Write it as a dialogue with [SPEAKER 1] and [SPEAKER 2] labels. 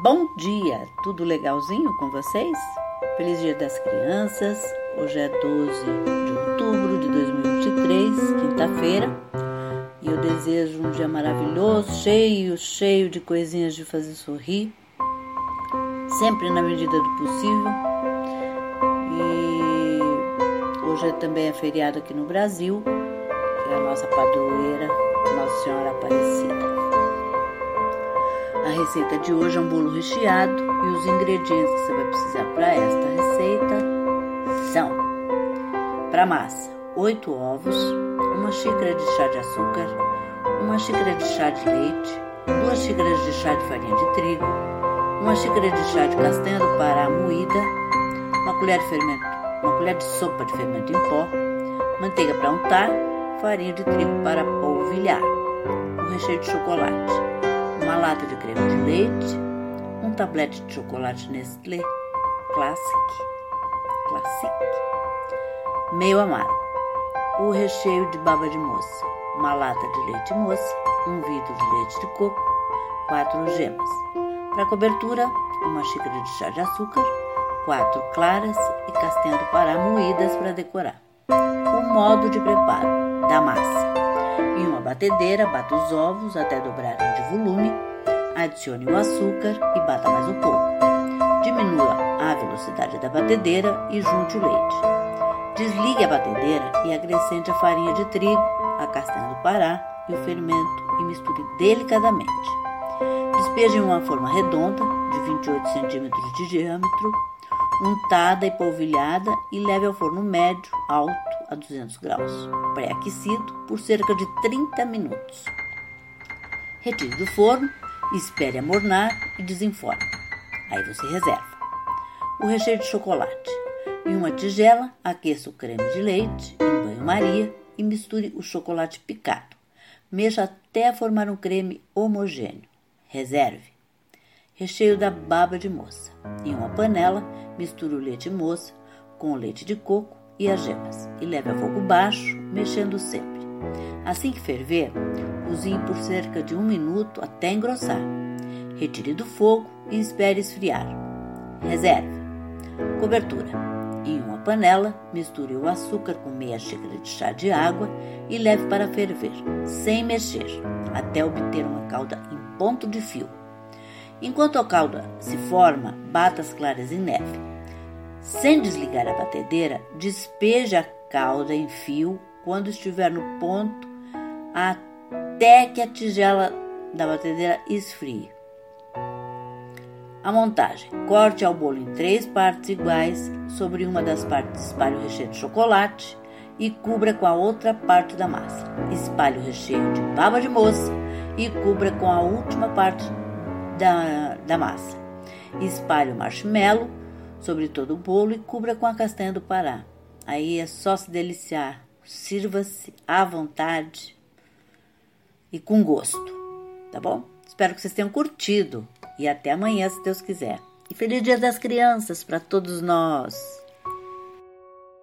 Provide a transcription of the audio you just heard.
[SPEAKER 1] Bom dia, tudo legalzinho com vocês? Feliz Dia das Crianças. Hoje é 12 de outubro de 2023, quinta-feira. E eu desejo um dia maravilhoso, cheio, cheio de coisinhas de fazer sorrir, sempre na medida do possível. E hoje também é feriado aqui no Brasil, que é a nossa padroeira, Nossa Senhora receita de hoje é um bolo recheado e os ingredientes que você vai precisar para esta receita são: para massa, 8 ovos, uma xícara de chá de açúcar, uma xícara de chá de leite, duas xícaras de chá de farinha de trigo, uma xícara de chá de castanha do Pará moída, uma colher de fermento, uma colher de sopa de fermento em pó, manteiga para untar, farinha de trigo para polvilhar, o recheio de chocolate uma lata de creme de leite, um tablete de chocolate Nestlé Classic, Classic, meio amargo, o recheio de baba de moça, uma lata de leite moça, um vidro de leite de coco, quatro gemas. Para cobertura, uma xícara de chá de açúcar, quatro claras e castanha do Pará moídas para decorar. O modo de preparo da massa. Em uma batedeira, bata os ovos até dobrarem de volume, adicione o açúcar e bata mais um pouco. Diminua a velocidade da batedeira e junte o leite. Desligue a batedeira e acrescente a farinha de trigo, a castanha do Pará e o fermento e misture delicadamente. Despeje em uma forma redonda, de 28 centímetros de diâmetro, untada e polvilhada e leve ao forno médio alto a 200 graus, pré-aquecido por cerca de 30 minutos. Retire do forno, espere amornar e desenforme. Aí você reserva. O recheio de chocolate. Em uma tigela, aqueça o creme de leite em banho-maria e misture o chocolate picado. Mexa até formar um creme homogêneo. Reserve. Recheio da baba de moça. Em uma panela, misture o leite moça com o leite de coco e as gemas e leve a fogo baixo, mexendo sempre. Assim que ferver, cozinhe por cerca de um minuto até engrossar. Retire do fogo e espere esfriar. Reserve. Cobertura. Em uma panela, misture o açúcar com meia xícara de chá de água e leve para ferver, sem mexer, até obter uma calda em ponto de fio. Enquanto a calda se forma, bata as claras em neve. Sem desligar a batedeira, despeje a calda em fio quando estiver no ponto até que a tigela da batedeira esfrie. A montagem: corte ao bolo em três partes iguais. Sobre uma das partes, espalhe o recheio de chocolate e cubra com a outra parte da massa. Espalhe o recheio de baba de moça e cubra com a última parte da, da massa. Espalhe o marshmallow sobre todo o bolo e cubra com a castanha do Pará. Aí é só se deliciar. Sirva-se à vontade e com gosto, tá bom? Espero que vocês tenham curtido e até amanhã, se Deus quiser. E feliz Dia das Crianças para todos nós!